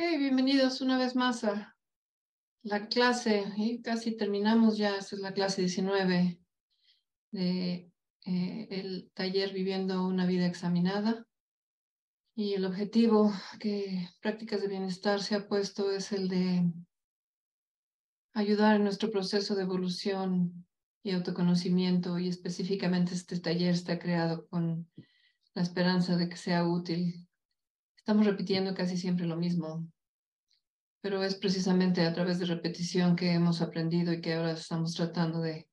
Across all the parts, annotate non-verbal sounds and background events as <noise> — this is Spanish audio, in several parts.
bienvenidos una vez más a la clase. Y casi terminamos ya, esta es la clase 19 de eh, el taller Viviendo una vida examinada. Y el objetivo que Prácticas de Bienestar se ha puesto es el de ayudar en nuestro proceso de evolución y autoconocimiento y específicamente este taller está creado con la esperanza de que sea útil. Estamos repitiendo casi siempre lo mismo, pero es precisamente a través de repetición que hemos aprendido y que ahora estamos tratando de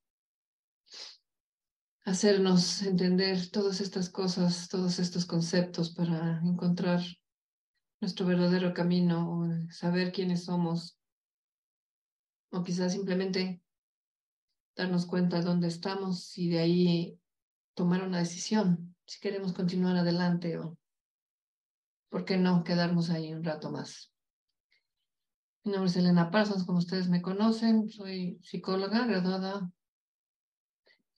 hacernos entender todas estas cosas, todos estos conceptos para encontrar nuestro verdadero camino, saber quiénes somos, o quizás simplemente darnos cuenta de dónde estamos y de ahí tomar una decisión, si queremos continuar adelante o, ¿por qué no, quedarnos ahí un rato más? Mi nombre es Elena Parsons, como ustedes me conocen, soy psicóloga graduada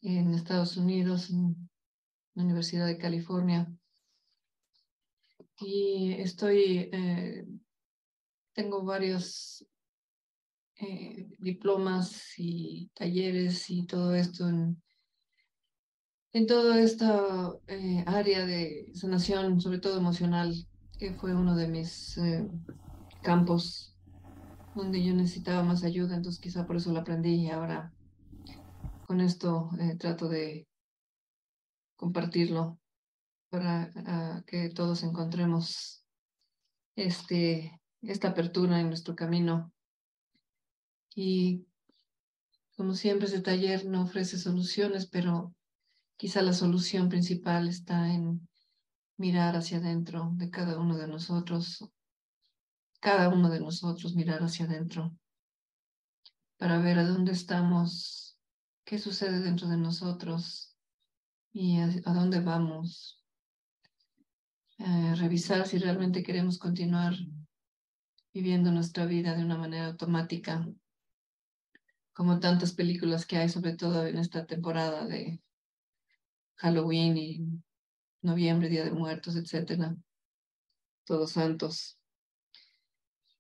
en Estados Unidos, en la Universidad de California. Y estoy, eh, tengo varios eh, diplomas y talleres y todo esto en, en toda esta eh, área de sanación, sobre todo emocional, que fue uno de mis campos donde yo necesitaba más ayuda, entonces quizá por eso lo aprendí y ahora con esto eh, trato de compartirlo para ah, que todos encontremos este, esta apertura en nuestro camino. Y como siempre, este taller no ofrece soluciones, pero quizá la solución principal está en mirar hacia adentro de cada uno de nosotros, cada uno de nosotros mirar hacia adentro para ver a dónde estamos, qué sucede dentro de nosotros y a, dónde vamos. Eh, revisar si realmente queremos continuar viviendo nuestra vida de una manera automática, como tantas películas que hay, sobre todo en esta temporada de Halloween y noviembre, Día de Muertos, etcétera, Todos Santos.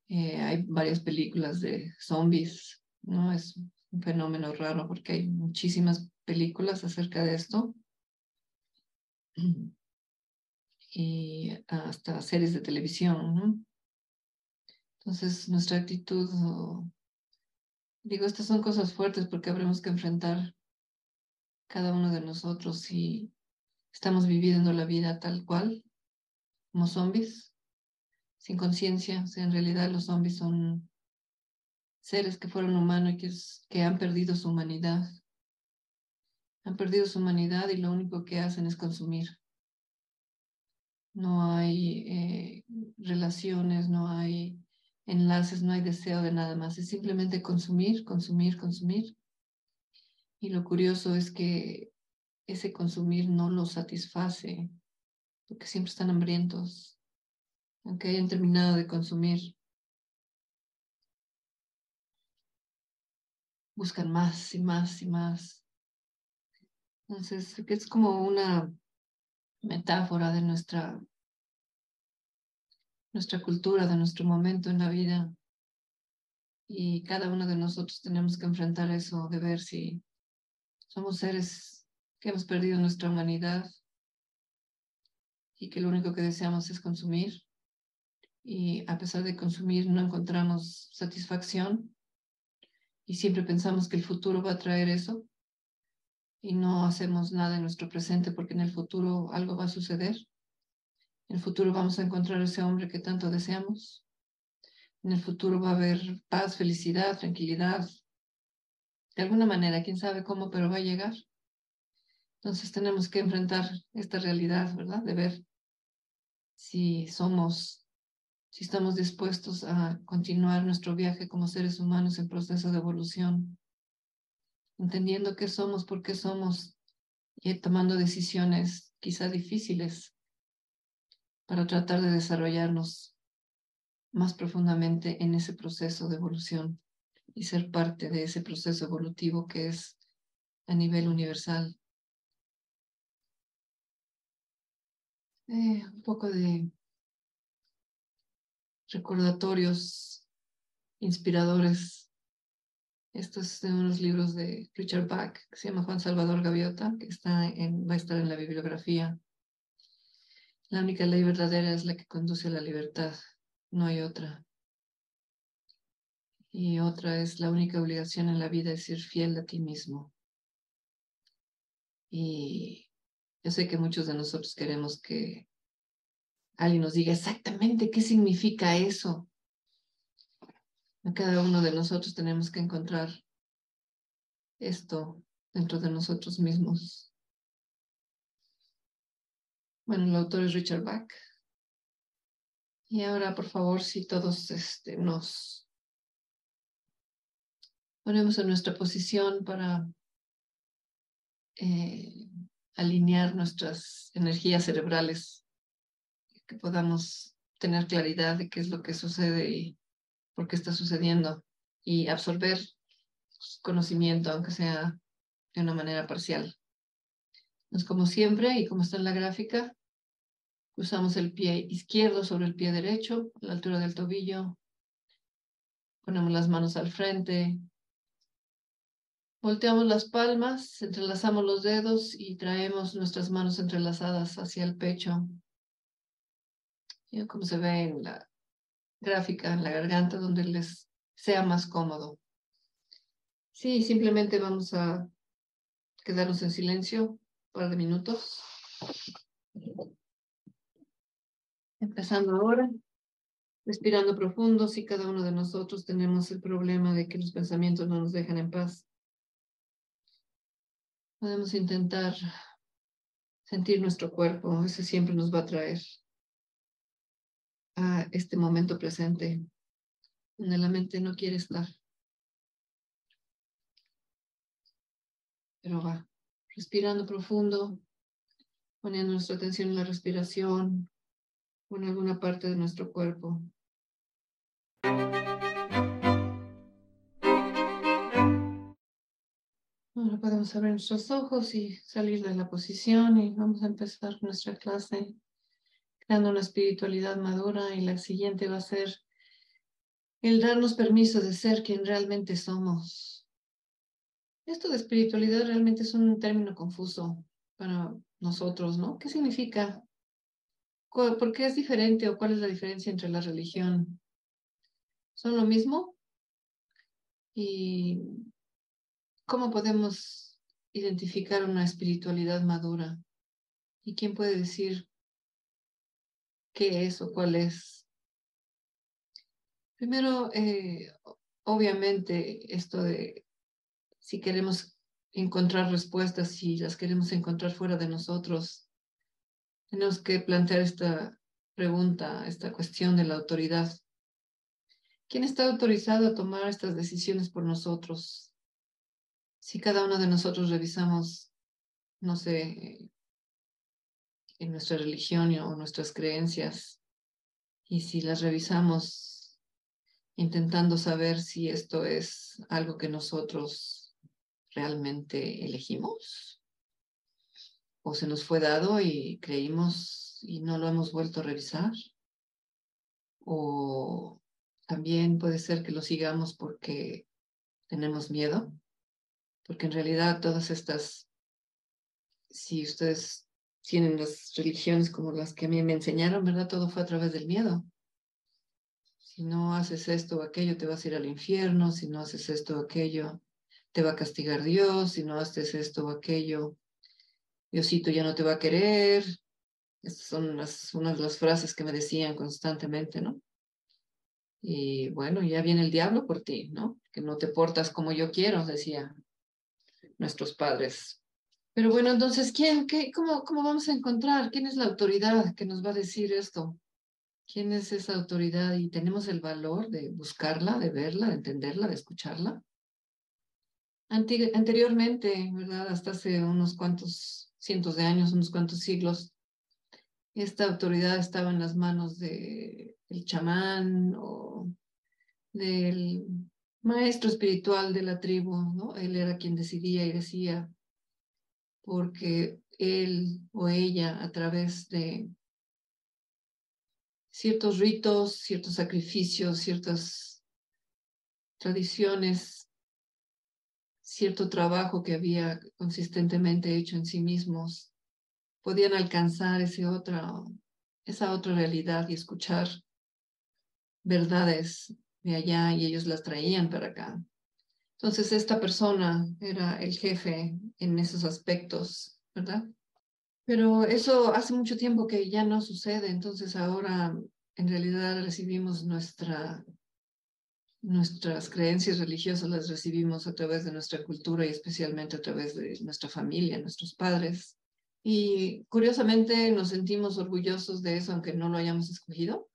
Eh, hay varias películas de zombies, ¿no? Es un fenómeno raro porque hay muchísimas películas acerca de esto. <clears throat> Y hasta series de televisión, ¿no? Entonces, nuestra actitud, digo, estas son cosas fuertes porque habremos que enfrentar cada uno de nosotros si estamos viviendo la vida tal cual, como zombies, sin conciencia. En realidad los zombies son seres que fueron humanos y que, que han perdido su humanidad. Han perdido su humanidad y lo único que hacen es consumir. No hay eh, relaciones, no hay enlaces, no hay deseo de nada más. Es simplemente consumir, consumir, consumir. Y lo curioso es que ese consumir no los satisface, porque siempre están hambrientos, aunque hayan terminado de consumir. Buscan más y más y más. Entonces, es como una metáfora de nuestra, nuestra cultura, de nuestro momento en la vida. Y cada uno de nosotros tenemos que enfrentar eso, de ver si somos seres que hemos perdido nuestra humanidad y que lo único que deseamos es consumir y a pesar de consumir no encontramos satisfacción y siempre pensamos que el futuro va a traer eso y no hacemos nada en nuestro presente porque en el futuro algo va a suceder. En el futuro vamos a encontrar ese hombre que tanto deseamos. En el futuro va a haber paz, felicidad, tranquilidad. De alguna manera, quién sabe cómo, pero va a llegar. Entonces tenemos que enfrentar esta realidad, ¿verdad? De ver si somos si estamos dispuestos a continuar nuestro viaje como seres humanos en proceso de evolución, entendiendo qué somos, por qué somos y tomando decisiones quizá difíciles para tratar de desarrollarnos más profundamente en ese proceso de evolución y ser parte de ese proceso evolutivo que es a nivel universal. Eh, un poco de recordatorios inspiradores. Esto es de unos libros de Richard Bach, que se llama Juan Salvador Gaviota, que está en, va a estar en la bibliografía. La única ley verdadera es la que conduce a la libertad, no hay otra. Y otra es la única obligación en la vida es ser fiel a ti mismo. Y yo sé que muchos de nosotros queremos que alguien nos diga exactamente qué significa eso. Cada uno de nosotros tenemos que encontrar esto dentro de nosotros mismos. Bueno, el autor es Richard Bach. Y ahora, por favor, si todos este, nos ponemos en nuestra posición para eh, alinear nuestras energías cerebrales, que podamos tener claridad de qué es lo que sucede y por qué está sucediendo y absorber conocimiento, aunque sea de una manera parcial. Pues como siempre, y como está en la gráfica, usamos el pie izquierdo sobre el pie derecho, a la altura del tobillo. Ponemos las manos al frente, Volteamos las palmas, entrelazamos los dedos y traemos nuestras manos entrelazadas hacia el pecho. como se ve en la gráfica, en la garganta, donde les sea más cómodo. Sí, simplemente vamos a quedarnos en silencio un par de minutos. Empezando ahora, respirando profundo, si cada uno de nosotros tenemos el problema de que los pensamientos no nos dejan en paz. Podemos intentar sentir nuestro cuerpo, ese siempre nos va a traer a este momento presente, donde la mente no quiere estar. Pero va, respirando profundo, poniendo nuestra atención en la respiración o en alguna parte de nuestro cuerpo. Ahora podemos abrir nuestros ojos y salir de la posición y vamos a empezar nuestra clase creando una espiritualidad madura y la siguiente va a ser el darnos permiso de ser quien realmente somos. Esto de espiritualidad realmente es un término confuso para nosotros, ¿no? ¿Qué significa? ¿Por qué es diferente o cuál es la diferencia entre la religión? ¿Son lo mismo? Y ¿Cómo podemos identificar una espiritualidad madura? ¿Y quién puede decir qué es o cuál es? Primero, eh, obviamente, esto de si queremos encontrar respuestas, si las queremos encontrar fuera de nosotros, tenemos que plantear esta pregunta, esta cuestión de la autoridad. ¿Quién está autorizado a tomar estas decisiones por nosotros? Si cada uno de nosotros revisamos, no sé, en nuestra religión o nuestras creencias, y si las revisamos intentando saber si esto es algo que nosotros realmente elegimos o se nos fue dado y creímos y no lo hemos vuelto a revisar, o también puede ser que lo sigamos porque tenemos miedo porque en realidad todas estas, si ustedes tienen las religiones como las que a mí me enseñaron, ¿verdad? Todo fue a través del miedo. Si no haces esto o aquello, te vas a ir al infierno, si no haces esto o aquello, te va a castigar Dios, si no haces esto o aquello, Diosito ya no te va a querer. Estas son las, unas de las frases que me decían constantemente, ¿no? Y bueno, ya viene el diablo por ti, ¿no? Que no te portas como yo quiero, decía nuestros padres. Pero bueno, entonces, ¿quién, qué, cómo, ¿cómo vamos a encontrar? ¿Quién es la autoridad que nos va a decir esto? ¿Quién es esa autoridad? Y tenemos el valor de buscarla, de verla, de entenderla, de escucharla. anteriormente, ¿verdad? Hasta hace unos cuantos cientos de años, unos cuantos siglos, esta autoridad estaba en las manos del el chamán o del maestro espiritual de la tribu, ¿no? Él era quien decidía y decía, porque él o ella a través de ciertos ritos, ciertos sacrificios, ciertas tradiciones, cierto trabajo que había consistentemente hecho en sí mismos, podían alcanzar ese otra, esa otra realidad y escuchar verdades de allá y ellos las traían para acá. Entonces, esta persona era el jefe en esos aspectos, ¿verdad? Pero eso hace mucho tiempo que ya no sucede, entonces ahora en realidad recibimos nuestra, nuestras creencias religiosas, las recibimos a través de nuestra cultura y especialmente a través de nuestra familia, nuestros padres. Y curiosamente nos sentimos orgullosos de eso, aunque no lo hayamos escogido.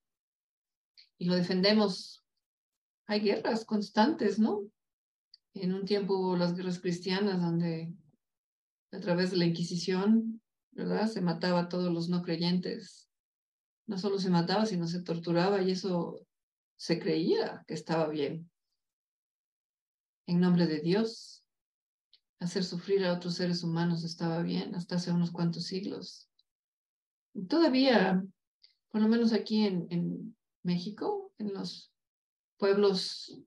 Y lo defendemos. Hay guerras constantes, ¿no? En un tiempo hubo las guerras cristianas donde a través de la Inquisición, ¿verdad? Se mataba a todos los no creyentes. No solo se mataba, sino se torturaba y eso se creía que estaba bien. En nombre de Dios, hacer sufrir a otros seres humanos estaba bien hasta hace unos cuantos siglos. todavía, por lo menos aquí en, en México, en los pueblos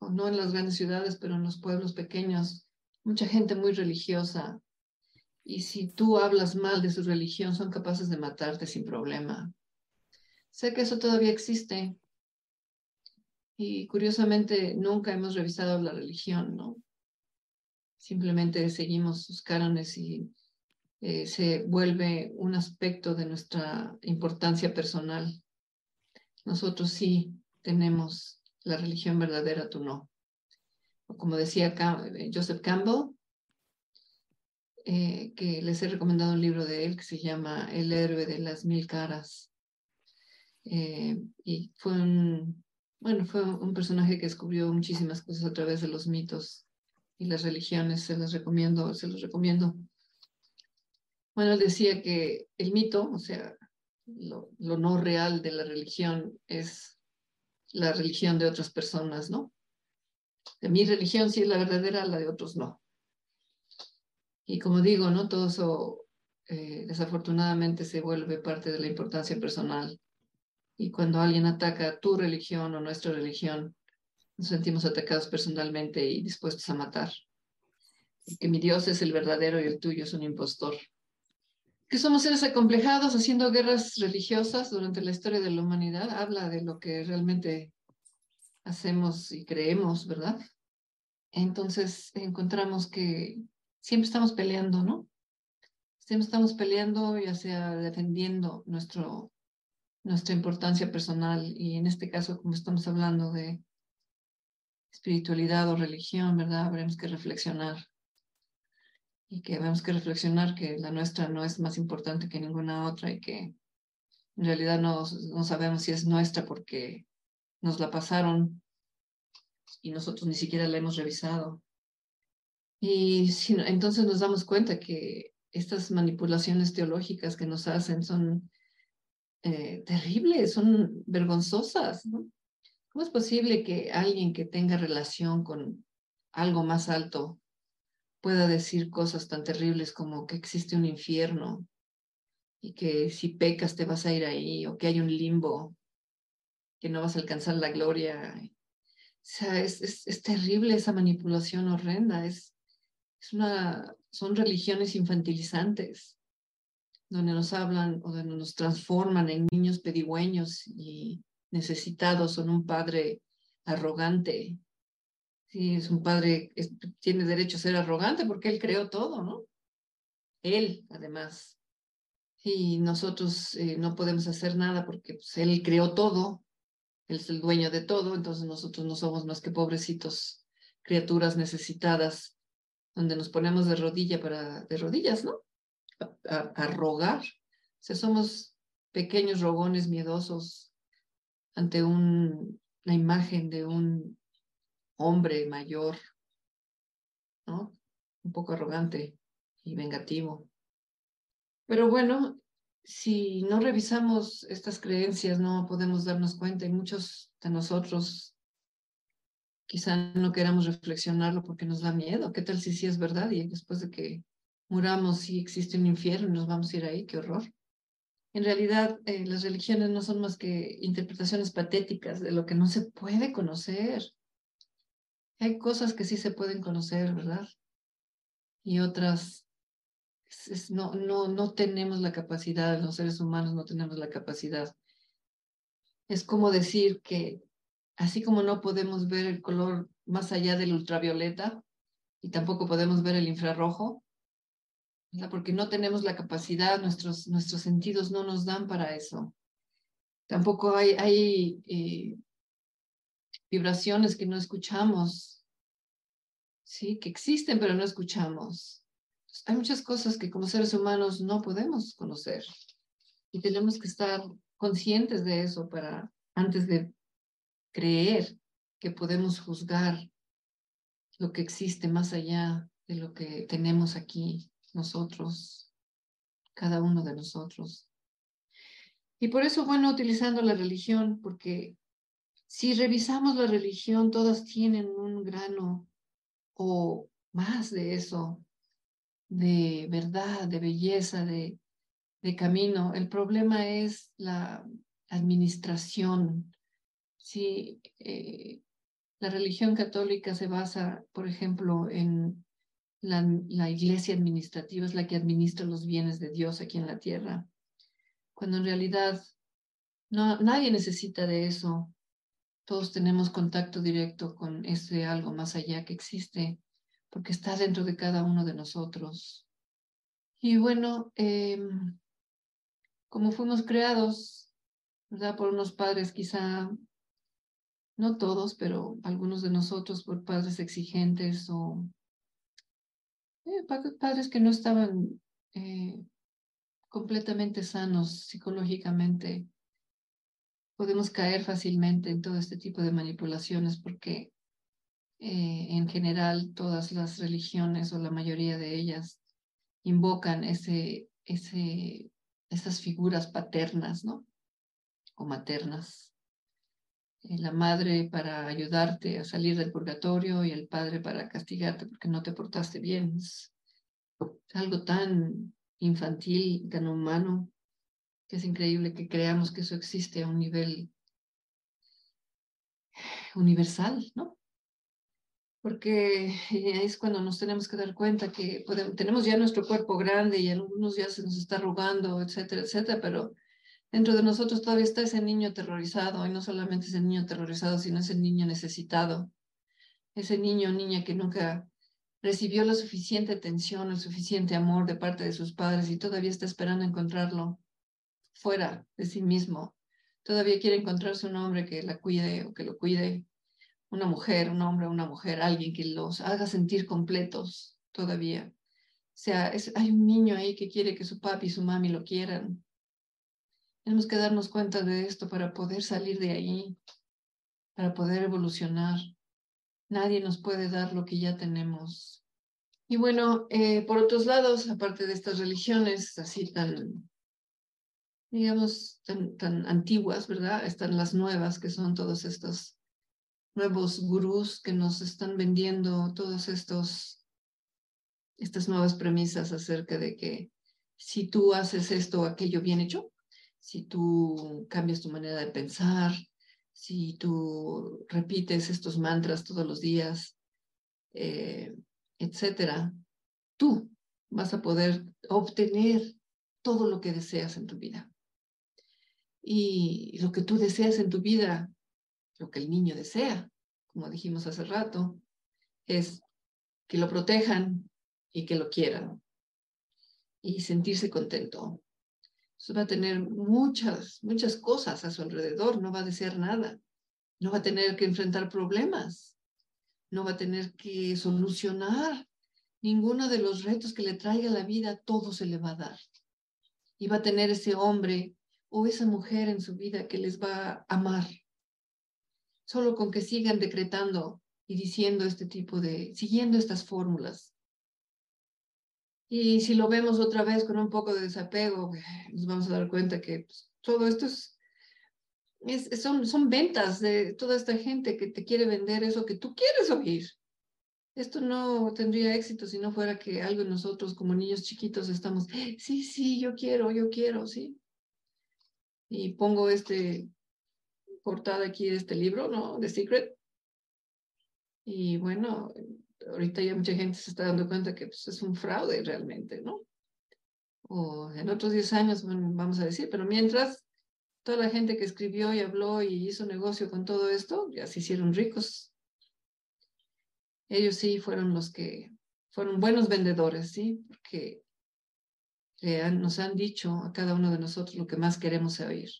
no en las grandes ciudades, pero en los pueblos pequeños, mucha gente muy religiosa. Y si tú hablas mal de su religión, son capaces de matarte sin problema. Sé que eso todavía existe. Y curiosamente, nunca hemos revisado la religión, ¿no? Simplemente seguimos sus cánones y eh, se vuelve un aspecto de nuestra importancia personal. Nosotros sí tenemos la religión verdadera, tú no. como decía eh, Joseph Campbell, eh, que les he recomendado un libro de él que se llama El héroe de las mil caras. Eh, y fue un, bueno, fue un personaje que descubrió muchísimas cosas a través de los mitos y las religiones. Se los recomiendo, se los recomiendo. Bueno, él decía que el mito, o sea, lo no real de la religión es la religión de otras personas, ¿no? De mi religión sí es la verdadera, la de otros no. Y como digo, ¿no? Todo eso eh, desafortunadamente se vuelve parte de la importancia personal. Y cuando alguien ataca tu religión o nuestra religión, nos sentimos atacados personalmente y dispuestos a matar. que mi Dios es el verdadero y el tuyo es un impostor que somos seres acomplejados haciendo guerras religiosas durante la historia de la humanidad, habla de lo que realmente hacemos y creemos, ¿verdad? Entonces encontramos que siempre estamos peleando, ¿no? Siempre estamos peleando, ya sea defendiendo nuestro, nuestra importancia personal y en este caso, como estamos hablando de espiritualidad o religión, ¿verdad? Habremos que reflexionar y que tenemos que reflexionar que la nuestra no es más importante que ninguna otra y que en realidad no, no sabemos si es nuestra porque nos la pasaron y nosotros ni siquiera la hemos revisado. Y si, entonces nos damos cuenta que estas manipulaciones teológicas que nos hacen son eh, terribles, son vergonzosas. ¿no? ¿Cómo es posible que alguien que tenga relación con algo más alto pueda decir cosas tan terribles como que existe un infierno y que si pecas te vas a ir ahí o que hay un limbo, que no vas a alcanzar la gloria. O sea, es, es, terrible esa manipulación horrenda. Es, es una, son religiones infantilizantes donde nos hablan o donde nos transforman en niños pedigüeños y necesitados son un padre arrogante Sí, es un padre, tiene derecho a ser arrogante porque él creó todo, ¿no? Él, además. Y nosotros eh, no podemos hacer nada porque pues, él creó todo, él es el dueño de todo, entonces nosotros no somos más que pobrecitos, criaturas necesitadas, donde nos ponemos de rodilla para, de rodillas, ¿no? A, rogar. O sea, somos pequeños rogones miedosos ante un, la imagen de un hombre mayor, ¿no? Un poco arrogante y vengativo. Pero bueno, si no revisamos estas creencias, no podemos darnos cuenta y muchos de nosotros quizá no queramos reflexionarlo porque nos da miedo. ¿Qué tal si sí es verdad? Y después de que muramos, si existe un infierno, nos vamos a ir ahí, qué horror. en realidad eh, las religiones no son más que interpretaciones patéticas de lo que no se puede conocer. Hay cosas que sí se pueden conocer, ¿verdad? Y otras no, no, tenemos la capacidad, los seres humanos no tenemos la capacidad. Es como decir que así como no podemos ver el color más allá del ultravioleta y tampoco podemos ver el infrarrojo, porque no tenemos la capacidad, nuestros, nuestros sentidos no nos dan para eso. Tampoco hay, hay eh, vibraciones que no escuchamos, ¿sí? que existen pero no escuchamos. Hay muchas cosas que como seres humanos no podemos conocer y tenemos que estar conscientes de eso para antes de creer que podemos juzgar lo que existe más allá de lo que tenemos aquí nosotros, cada uno de nosotros. Y por eso, bueno, utilizando la religión, porque si revisamos la religión, todas tienen un grano o más de eso, de verdad, de belleza, de, camino. El problema es la administración. Si eh, la religión católica se basa, por ejemplo, en la, iglesia administrativa es la que administra los bienes de Dios aquí en la tierra, cuando en realidad no, nadie necesita de eso. Todos tenemos contacto directo con ese algo más allá que existe, porque está dentro de cada uno de nosotros. Y bueno, em, como fuimos creados, ¿verdad? Por unos padres quizá, no todos, pero algunos de nosotros por padres exigentes o eh, padres que no estaban eh, completamente sanos psicológicamente, podemos caer fácilmente en todo este tipo de manipulaciones porque eh, en general todas las religiones o la mayoría de ellas invocan ese, ese, esas figuras paternas, ¿no? O maternas. Eh, la madre para ayudarte a salir del purgatorio y el padre para castigarte porque no te portaste bien. Es algo tan infantil, tan humano, que es increíble que creamos que eso existe a un nivel universal, ¿no? Porque es cuando nos tenemos que dar cuenta que tenemos ya nuestro cuerpo grande y algunos ya se nos está arrugando, etcétera, etcétera, pero dentro de nosotros todavía está ese niño aterrorizado, y no solamente ese niño aterrorizado, sino ese niño necesitado, ese niño o niña que nunca recibió la suficiente atención, el suficiente amor de parte de sus padres y todavía está esperando encontrarlo fuera de sí mismo. Todavía quiere encontrarse un hombre que la cuide o que lo cuide, una mujer, un hombre, una mujer, alguien que los haga sentir completos todavía. O sea, hay un niño ahí que quiere que su papi y su mami lo quieran, tenemos que darnos cuenta de esto para poder salir de ahí, para poder evolucionar. Nadie nos puede dar lo que ya tenemos. Y bueno, eh, por otros lados, aparte de estas religiones así tan, digamos, tan, antiguas, ¿verdad? Están las nuevas, que son todos estos nuevos gurús que nos están vendiendo todos estos, estas nuevas premisas acerca de que si tú haces esto o aquello bien hecho, si tú cambias tu manera de pensar, si tú repites estos mantras todos los días, eh, etcétera, tú vas a poder obtener todo lo que deseas en tu vida. Y lo que tú deseas en tu vida, lo que el niño desea, como dijimos hace rato, es que lo protejan y que lo quieran y sentirse contento va a tener muchas, muchas cosas a su alrededor, no va a desear nada, no va a tener que enfrentar problemas, no va a tener que solucionar ninguno de los retos que le traiga la vida, todo se le va a dar. Y va a tener ese hombre o esa mujer en su vida que les va a amar. Solo con que sigan decretando y diciendo este tipo de, siguiendo estas fórmulas, y si lo vemos otra vez con un poco de desapego, nos vamos a dar cuenta que pues, todo esto es, son, son ventas de toda esta gente que te quiere vender eso que tú quieres oír. Esto no tendría éxito si no fuera que algo nosotros como niños chiquitos estamos, sí, sí, yo quiero, yo quiero, sí. Y pongo este portada aquí de este libro, ¿no? The Secret. Y bueno, ahorita ya mucha gente se está dando cuenta que pues, es un fraude realmente, ¿no? O en otros 10 años, vamos a decir, pero mientras toda la gente que escribió y habló y hizo negocio con todo esto, ya se hicieron ricos. Ellos sí fueron los que fueron buenos vendedores, ¿sí? Porque nos han dicho a cada uno de nosotros lo que más queremos oír,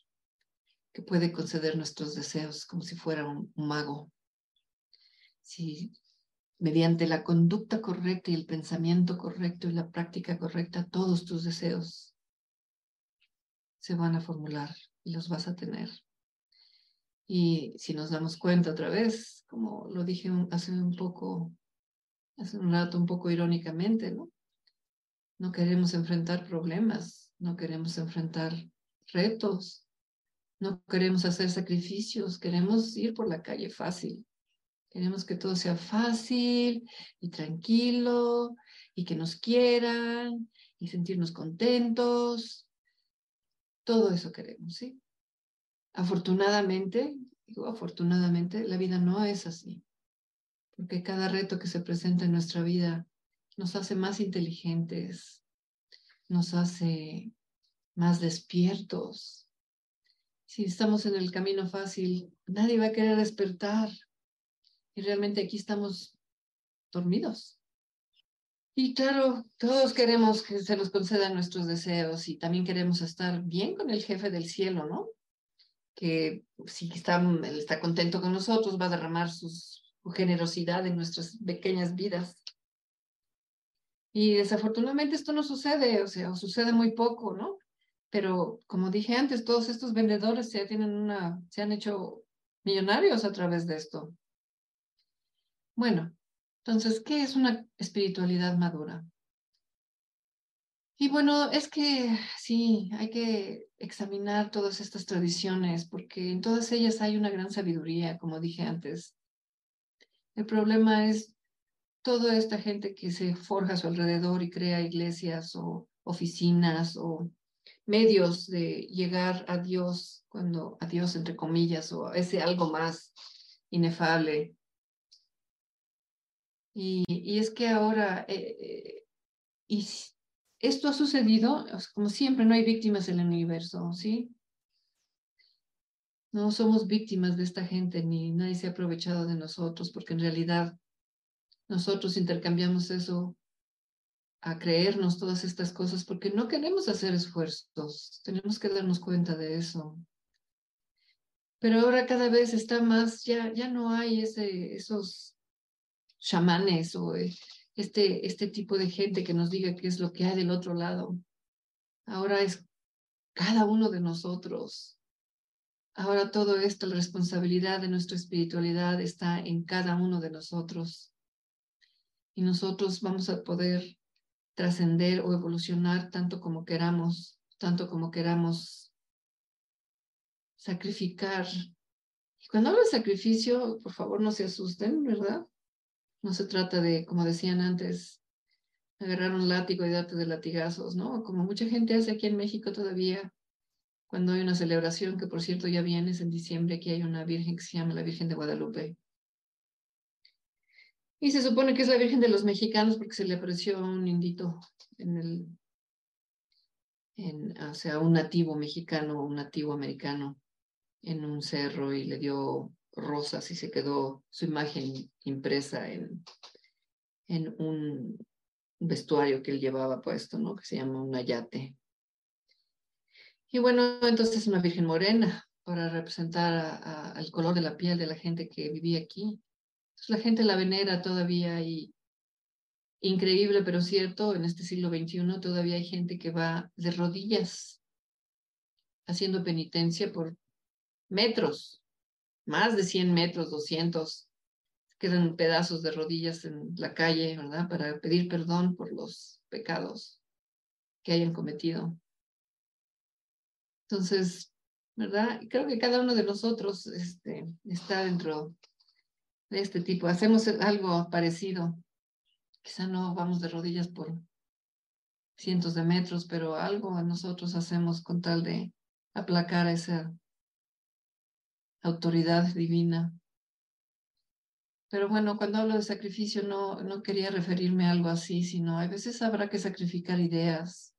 que puede conceder nuestros deseos como si fuera un, mago. Si mediante la conducta correcta y el pensamiento correcto y la práctica correcta, todos tus deseos se van a formular y los vas a tener. Y si nos damos cuenta otra vez, como lo dije hace un poco, hace un rato un poco irónicamente, ¿no? No queremos enfrentar problemas, no queremos enfrentar retos, no queremos hacer sacrificios, queremos ir por la calle fácil. Queremos que todo sea fácil y tranquilo y que nos quieran y sentirnos contentos. Todo eso queremos, ¿sí? Afortunadamente, digo afortunadamente, la vida no es así, porque cada reto que se presenta en nuestra vida nos hace más inteligentes, nos hace más despiertos. Si estamos en el camino fácil, nadie va a querer despertar. Y realmente aquí estamos dormidos. Y claro, todos queremos que se nos concedan nuestros deseos y también queremos estar bien con el jefe del cielo, ¿no? Que si está, contento con nosotros, va a derramar su generosidad en nuestras pequeñas vidas. Y desafortunadamente esto no sucede, o sea, sucede muy poco, ¿no? Pero como dije antes, todos estos vendedores ya tienen una, se han hecho millonarios a través de esto. Bueno, entonces, ¿qué es una espiritualidad madura? Y bueno, es que sí, hay que examinar todas estas tradiciones porque en todas ellas hay una gran sabiduría, como dije antes. El problema es toda esta gente que se forja a su alrededor y crea iglesias o oficinas o medios de llegar a Dios, cuando a Dios entre comillas, o ese algo más inefable. Y, y es que ahora, eh, eh, y esto ha sucedido, como siempre, no hay víctimas en el universo, ¿sí? No somos víctimas de esta gente, ni nadie se ha aprovechado de nosotros, porque en realidad nosotros intercambiamos eso a creernos todas estas cosas porque no queremos hacer esfuerzos, tenemos que darnos cuenta de eso. Pero ahora cada vez está más, ya, ya no hay esos chamanes o eh, este, este tipo de gente que nos diga qué es lo que hay del otro lado. Ahora es cada uno de nosotros. Ahora todo esto, la responsabilidad de nuestra espiritualidad está en cada uno de nosotros y nosotros vamos a poder trascender o evolucionar tanto como queramos, tanto como queramos sacrificar. Y cuando hablo de sacrificio, por favor no se asusten, ¿verdad? No se trata de, como decían antes, agarrar un látigo y darte de latigazos, ¿no? Como mucha gente hace aquí en México todavía, cuando hay una celebración, que por cierto ya viene, es en diciembre, aquí hay una virgen que se llama la Virgen de Guadalupe. Y se supone que es la Virgen de los Mexicanos porque se le apareció un indito en el, o sea, un nativo mexicano, un nativo americano en un cerro y le dio rosas y se quedó su imagen impresa en, un vestuario que él llevaba puesto, ¿no? Que se llama un ayate. Y bueno, entonces es una Virgen morena para representar al color de la piel de la gente que vivía aquí la gente la venera todavía y increíble, pero cierto, en este siglo XXI todavía hay gente que va de rodillas haciendo penitencia por metros, más de 100 metros, 200. Quedan pedazos de rodillas en la calle, ¿verdad? Para pedir perdón por los pecados que hayan cometido. Entonces, ¿verdad? Creo que cada uno de nosotros este, está dentro de este tipo. Hacemos algo parecido. Quizá no vamos de rodillas por cientos de metros, pero algo nosotros hacemos con tal de aplacar esa autoridad divina. Pero bueno, cuando hablo de sacrificio no, no quería referirme a algo así, sino a veces habrá que sacrificar ideas,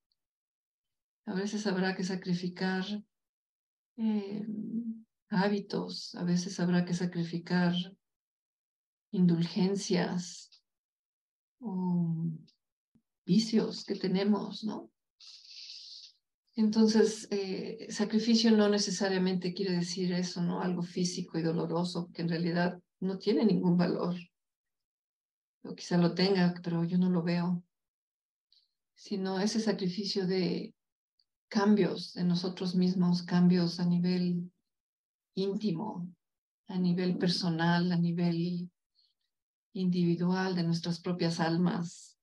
a veces habrá que sacrificar eh, hábitos, a veces habrá que sacrificar indulgencias o vicios que tenemos, ¿no? Entonces, eh, sacrificio no necesariamente quiere decir eso, ¿no? Algo físico y doloroso, que en realidad no tiene ningún valor. O quizá lo tenga, pero yo no lo veo. Sino ese sacrificio de cambios en nosotros mismos, cambios a nivel íntimo, a nivel personal, a nivel individual de nuestras propias almas.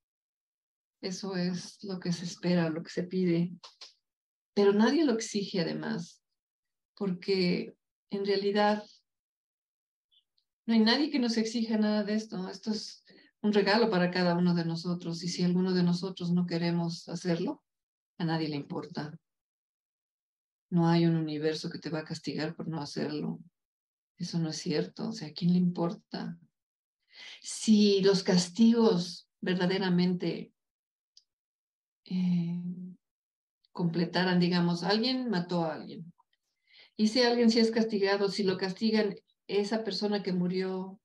Eso es lo que se espera, lo que se pide pero nadie lo exige además, porque en realidad no hay nadie que nos exija nada de esto. Esto es un regalo para cada uno de nosotros y si alguno de nosotros no queremos hacerlo, a nadie le importa. No hay un universo que te va a castigar por no hacerlo. Eso no es cierto. O sea, ¿a quién le importa? Si los castigos verdaderamente eh, completaran, digamos, alguien mató a alguien. Y si alguien si es castigado, si lo castigan, esa persona que murió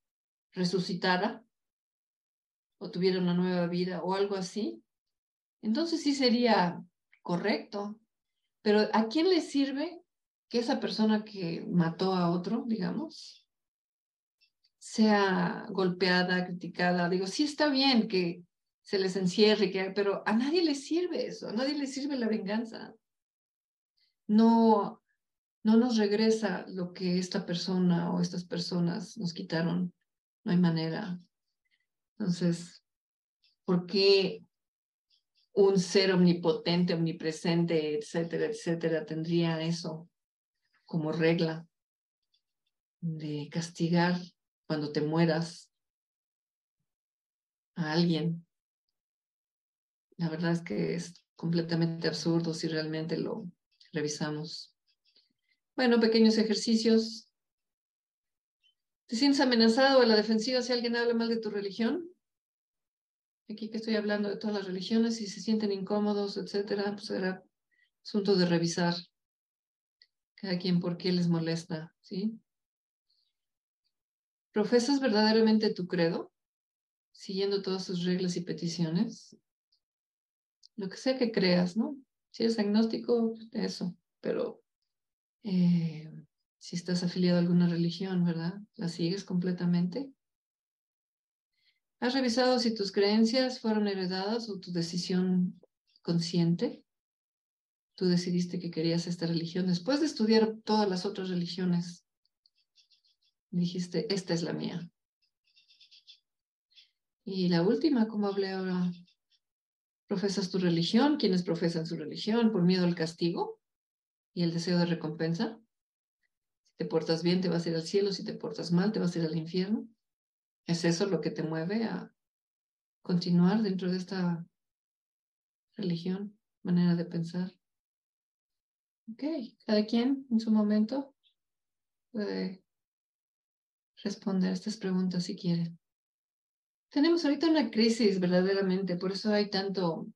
resucitara o tuviera una nueva vida o algo así, entonces sí sería correcto. Pero ¿a quién le sirve que esa persona que mató a otro, digamos, sea golpeada, criticada? Digo, sí está bien que se les encierre, pero a nadie le sirve eso, a nadie le sirve la venganza. No, no nos regresa lo que esta persona o estas personas nos quitaron. No hay manera. Entonces, ¿por qué un ser omnipotente, omnipresente, etcétera, etcétera, tendría eso como regla de castigar cuando te mueras a alguien la verdad es que es completamente absurdo si realmente lo revisamos. Bueno, pequeños ejercicios. ¿Te sientes amenazado a la defensiva si alguien habla mal de tu religión? Aquí que estoy hablando de todas las religiones, si se sienten incómodos, etcétera, pues será asunto de revisar cada quien por qué les molesta, ¿sí? ¿Profesas verdaderamente tu credo? Siguiendo todas sus reglas y peticiones lo que sea que creas, ¿no? Si eres agnóstico, eso, pero eh, si estás afiliado a alguna religión, ¿verdad? ¿La sigues completamente? ¿Has revisado si tus creencias fueron heredadas o tu decisión consciente? Tú decidiste que querías esta religión después de estudiar todas las otras religiones. Dijiste, esta es la mía. Y la última, como hablé ahora, ¿Profesas tu religión? ¿Quiénes profesan su religión? ¿Por miedo al castigo y el deseo de recompensa? Si te portas bien, te vas a ir al cielo. Si te portas mal, te vas a ir al infierno. ¿Es eso lo que te mueve a continuar dentro de esta religión, manera de pensar? Ok, cada quien en su momento puede responder estas preguntas si quiere. Tenemos ahorita una crisis verdaderamente, por eso hay tanto,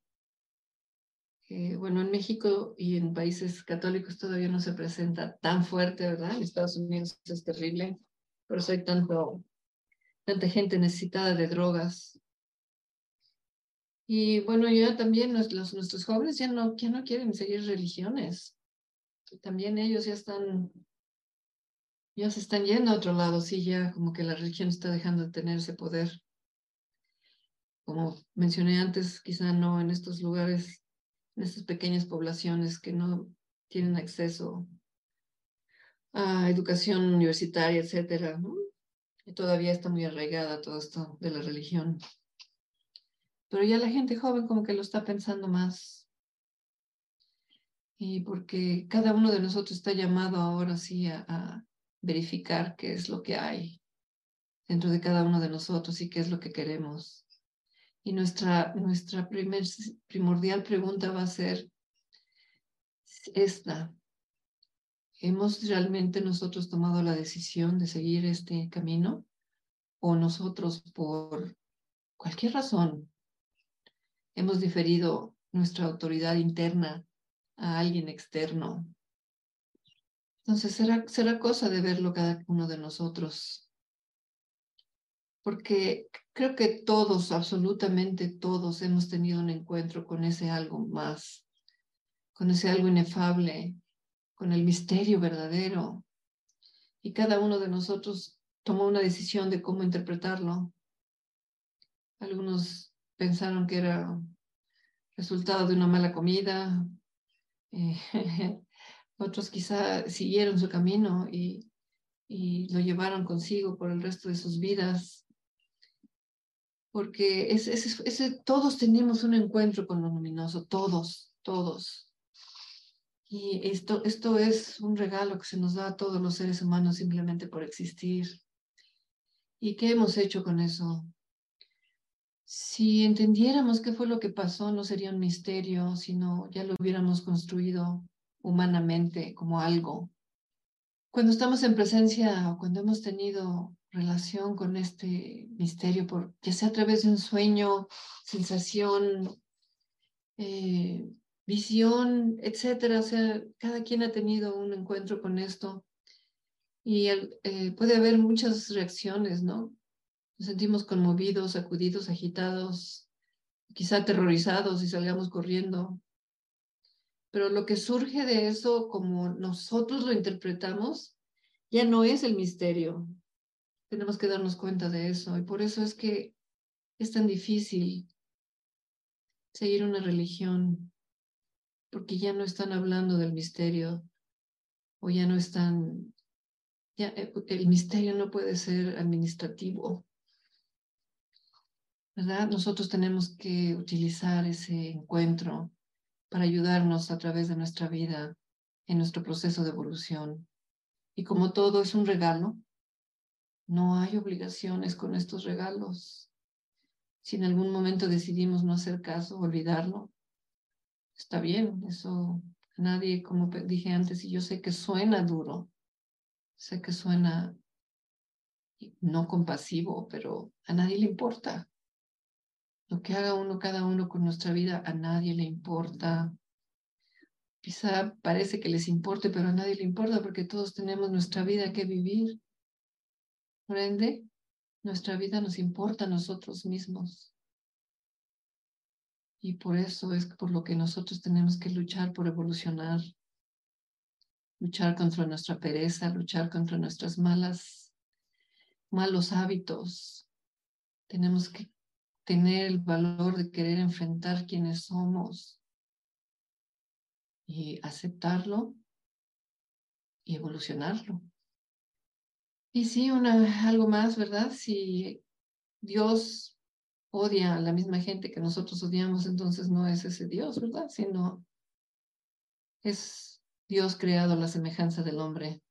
eh, bueno, en México y en países católicos todavía no se presenta tan fuerte, ¿verdad? En Estados Unidos es terrible, por eso hay tanto, tanta gente necesitada de drogas. Y bueno, ya también los, nuestros jóvenes ya no, ya no quieren seguir religiones. También ellos ya están, ya se están yendo a otro lado, sí, ya como que la religión está dejando de tener ese poder como mencioné antes, quizá no en estos lugares, en estas pequeñas poblaciones que no tienen acceso a educación universitaria, etcétera, Y todavía está muy arraigada todo esto de la religión. Pero ya la gente joven como que lo está pensando más. Y porque cada uno de nosotros está llamado ahora sí a, a verificar qué es lo que hay dentro de cada uno de nosotros y qué es lo que queremos. Y nuestra, nuestra primordial pregunta va a ser esta. ¿hemos realmente nosotros tomado la decisión de seguir este camino? ¿O nosotros por cualquier razón hemos diferido nuestra autoridad interna a alguien externo? Entonces será, será cosa de verlo cada uno de nosotros. Porque creo que todos, absolutamente todos, hemos tenido un encuentro con ese algo más, con ese algo inefable, con el misterio verdadero. Y cada uno de nosotros tomó una decisión de cómo interpretarlo. Algunos pensaron que era resultado de una mala comida, eh, <laughs> otros quizá siguieron su camino y, y, lo llevaron consigo por el resto de sus vidas. Porque ese, todos tenemos un encuentro con lo luminoso, todos, todos. Y esto, esto es un regalo que se nos da a todos los seres humanos simplemente por existir. ¿Y qué hemos hecho con eso? Si entendiéramos qué fue lo que pasó, no sería un misterio, sino ya lo hubiéramos construido humanamente como algo. Cuando estamos en presencia o cuando hemos tenido relación con este misterio, por, ya sea a través de un sueño, sensación, eh, visión, etcétera. O sea, cada quien ha tenido un encuentro con esto y eh, puede haber muchas reacciones, ¿no? Nos sentimos conmovidos, sacudidos, agitados, quizá aterrorizados y salgamos corriendo. Pero lo que surge de eso, como nosotros lo interpretamos, ya no es el misterio. Tenemos que darnos cuenta de eso y por eso es que es tan difícil seguir una religión porque ya no están hablando del misterio o ya no están, ya eh, el misterio no puede ser administrativo. ¿Verdad? Nosotros tenemos que utilizar ese encuentro para ayudarnos a través de nuestra vida en nuestro proceso de evolución. Y como todo es un regalo, no hay obligaciones con estos regalos. Si en algún momento decidimos no hacer caso, olvidarlo, está bien, eso nadie, como dije antes, y yo sé que suena duro, sé que suena no compasivo, pero a nadie le importa. Lo que haga uno, cada uno con nuestra vida, a nadie le importa. Quizá parece que les importe, pero a nadie le importa porque todos tenemos nuestra vida que vivir. Por ende, nuestra vida nos importa a nosotros mismos. Y por eso es por lo que nosotros tenemos que luchar por evolucionar, luchar contra nuestra pereza, luchar contra nuestras malas, malos hábitos. Tenemos que tener el valor de querer enfrentar quienes somos y aceptarlo y evolucionarlo. Y sí, una, algo más, ¿verdad? Si Dios odia a la misma gente que nosotros odiamos, entonces no es ese Dios, ¿verdad? Sino es Dios creado a la semejanza del hombre.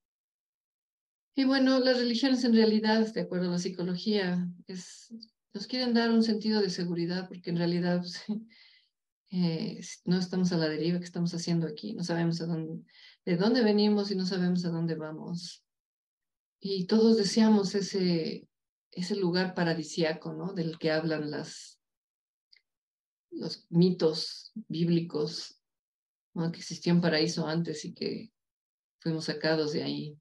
Y bueno, las religiones en realidad, de acuerdo a la psicología, es, nos quieren dar un sentido de seguridad, porque en realidad eh, no estamos a la deriva que estamos haciendo aquí, no sabemos de dónde venimos y no sabemos a dónde vamos. Y todos deseamos ese, ese lugar paradisiaco, ¿no? Del que hablan las, los mitos bíblicos. Que existió un paraíso antes y que fuimos sacados de ahí.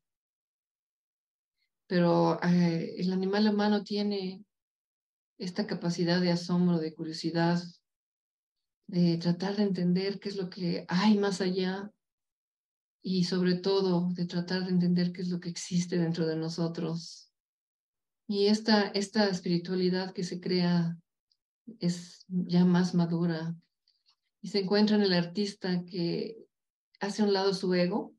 Pero eh, el animal humano tiene esta capacidad de asombro, de curiosidad, de tratar de entender qué es lo que hay más allá y sobre todo de tratar de entender qué es lo que existe dentro de nosotros. Y esta, esta espiritualidad que se crea es ya más madura y se encuentra en el artista que hace a un lado su ego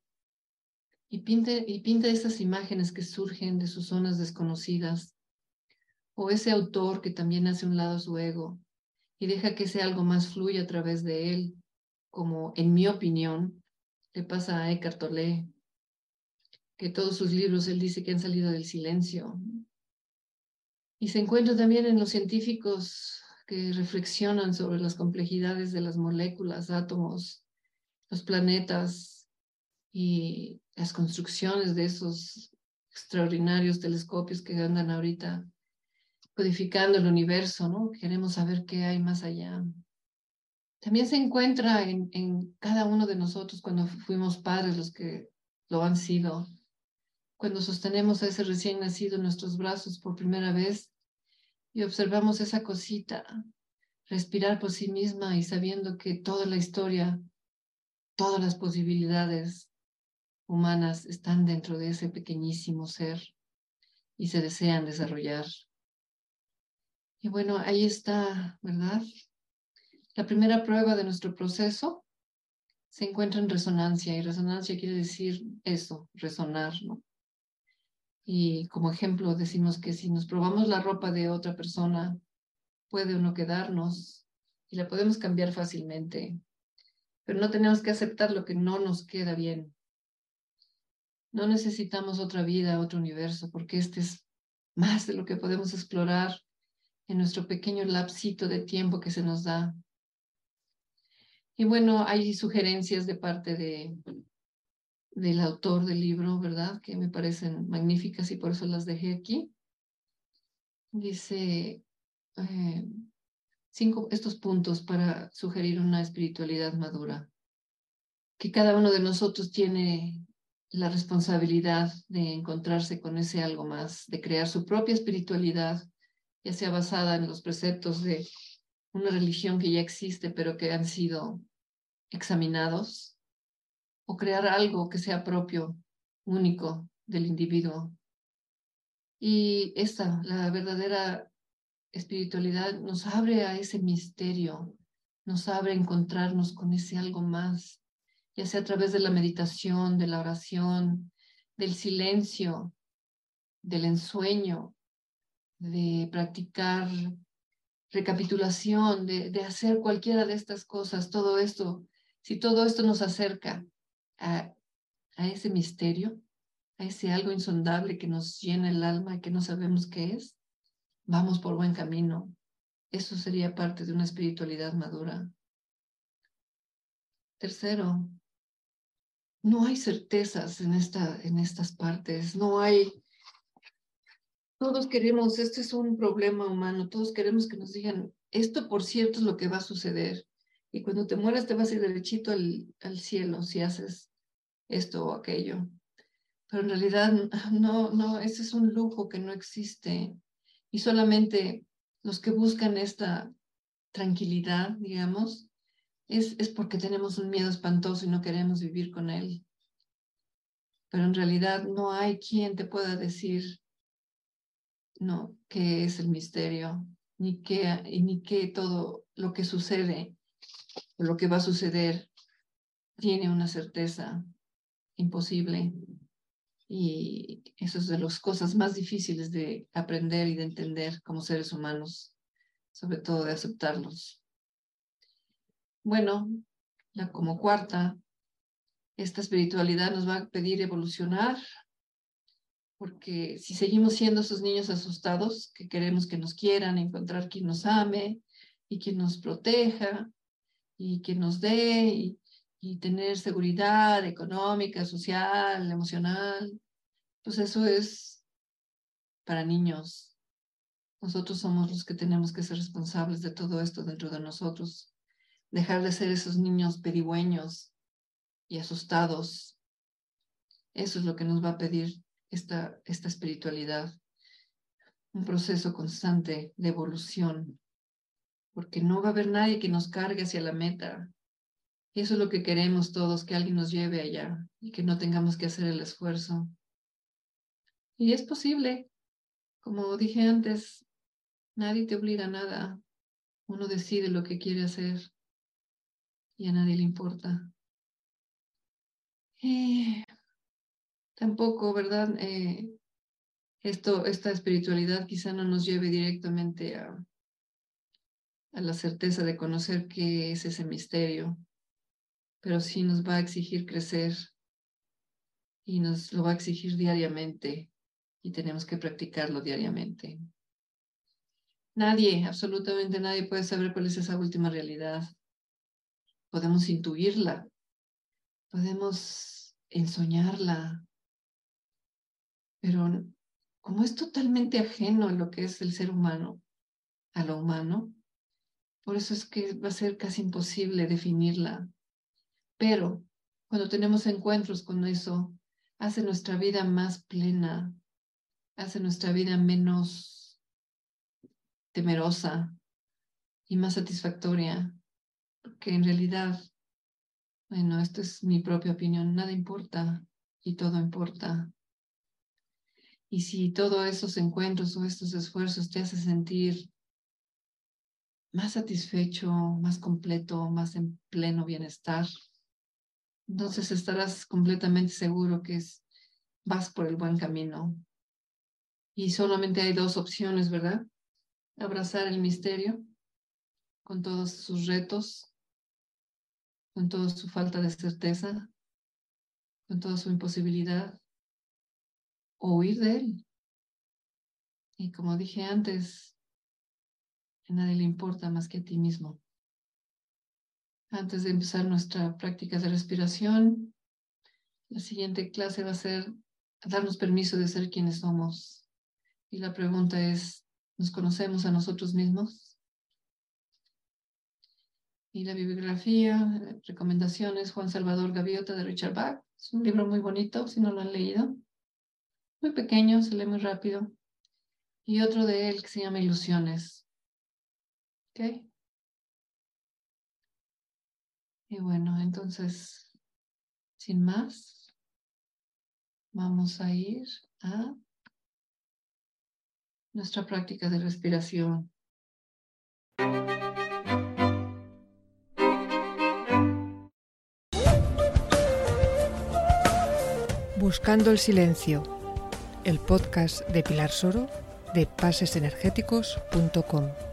y pinta, y pinta esas imágenes que surgen de sus zonas desconocidas o ese autor que también hace un lado su ego y deja que ese algo más fluya a través de él, como en mi opinión le pasa a Eckhart Tolle, que todos sus libros él dice que han salido del silencio, y se encuentra también en los científicos que reflexionan sobre las complejidades de las moléculas, átomos, los planetas, y las construcciones de esos extraordinarios telescopios que andan ahorita codificando el universo, ¿no? Queremos saber qué hay más allá. También se encuentra en, en cada uno de nosotros cuando fuimos padres, los que lo han sido, cuando sostenemos a ese recién nacido en nuestros brazos por primera vez y observamos esa cosita, respirar por sí misma y sabiendo que toda la historia, todas las posibilidades humanas están dentro de ese pequeñísimo ser y se desean desarrollar. Y bueno, ahí está, ¿verdad? La primera prueba de nuestro proceso se encuentra en resonancia y resonancia quiere decir eso, resonar, ¿no? Y como ejemplo decimos que si nos probamos la ropa de otra persona, puede uno quedarnos y la podemos cambiar fácilmente, pero no tenemos que aceptar lo que no nos queda bien. No necesitamos otra vida, otro universo, porque este es más de lo que podemos explorar en nuestro pequeño lapsito de tiempo que se nos da. Y bueno, hay sugerencias de parte de, del autor del libro, ¿verdad? Que me parecen magníficas y por eso las dejé aquí. Dice eh, cinco, estos puntos para sugerir una espiritualidad madura. Que cada uno de nosotros tiene la responsabilidad de encontrarse con ese algo más, de crear su propia espiritualidad ya sea basada en los preceptos de una religión que ya existe, pero que han sido examinados, o crear algo que sea propio, único del individuo. Y esta, la verdadera espiritualidad, nos abre a ese misterio, nos abre a encontrarnos con ese algo más, ya sea a través de la meditación, de la oración, del silencio, del ensueño, de practicar recapitulación, de, de, hacer cualquiera de estas cosas, todo esto, si todo esto nos acerca a, a ese misterio, a ese algo insondable que nos llena el alma y que no sabemos qué es, vamos por buen camino. Eso sería parte de una espiritualidad madura. Tercero, no hay certezas en, esta, en estas partes, no hay todos queremos, este es un problema humano, todos queremos que nos digan, esto por cierto es lo que va a suceder. Y cuando te mueras te vas a ir derechito al, al cielo si haces esto o aquello. Pero en realidad <laughs> no, no, ese es un lujo que no existe. Y solamente los que buscan esta tranquilidad, digamos, es, es porque tenemos un miedo espantoso y no queremos vivir con él. Pero en realidad no hay quien te pueda decir, no qué es el misterio, ni qué, ni qué todo lo que sucede o lo que va a suceder tiene una certeza imposible. Y eso es de las cosas más difíciles de aprender y de entender como seres humanos, sobre todo de aceptarlos. Bueno, la, como cuarta, esta espiritualidad nos va a pedir evolucionar porque si seguimos siendo esos niños asustados, que queremos que nos quieran, encontrar quien nos ame y quien nos proteja y quien nos dé y, tener seguridad económica, social, emocional, pues eso es para niños. Nosotros somos los que tenemos que ser responsables de todo esto dentro de nosotros. Dejar de ser esos niños pedigüeños y asustados. Eso es lo que nos va a pedir esta, esta espiritualidad, un proceso constante de evolución, porque no va a haber nadie que nos cargue hacia la meta. Y eso es lo que queremos todos, que alguien nos lleve allá y que no tengamos que hacer el esfuerzo. Y es posible, como dije antes, nadie te obliga a nada. Uno decide lo que quiere hacer y a nadie le importa. Eh, tampoco, ¿verdad? Eh, esto, esta espiritualidad quizá no nos lleve directamente a, a la certeza de conocer qué es ese misterio, pero sí nos va a exigir crecer y nos lo va a exigir diariamente y tenemos que practicarlo diariamente. Nadie, absolutamente nadie puede saber cuál es esa última realidad. Podemos intuirla, podemos en soñarla. Pero como es totalmente ajeno a lo que es el ser humano, a lo humano, por eso es que va a ser casi imposible definirla. Pero cuando tenemos encuentros con eso, hace nuestra vida más plena, hace nuestra vida menos temerosa y más satisfactoria, porque en realidad, bueno, esta es mi propia opinión, nada importa y todo importa. Y si todos esos encuentros o estos esfuerzos te hacen sentir más satisfecho, más completo, más en pleno bienestar, entonces estarás completamente seguro que es, vas por el buen camino. Y solamente hay dos opciones, ¿verdad? Abrazar el misterio con todos sus retos, con toda su falta de certeza, con toda su imposibilidad, o huir de él. Y como dije antes, a nadie le importa más que a ti mismo. Antes de empezar nuestra práctica de respiración, la siguiente clase va a ser darnos permiso de ser quienes somos. Y la pregunta es, ¿nos conocemos a nosotros mismos? Y la bibliografía, recomendaciones, Juan Salvador Gaviota de Richard Bach. Es un libro muy bonito, si no lo han leído. Muy pequeño, se lee muy rápido. Y otro de él que se llama Ilusiones. ¿Ok? Y bueno, entonces, sin más, vamos a ir a nuestra práctica de respiración. Buscando el silencio, el podcast de Pilar Soro de pasesenergéticos.com.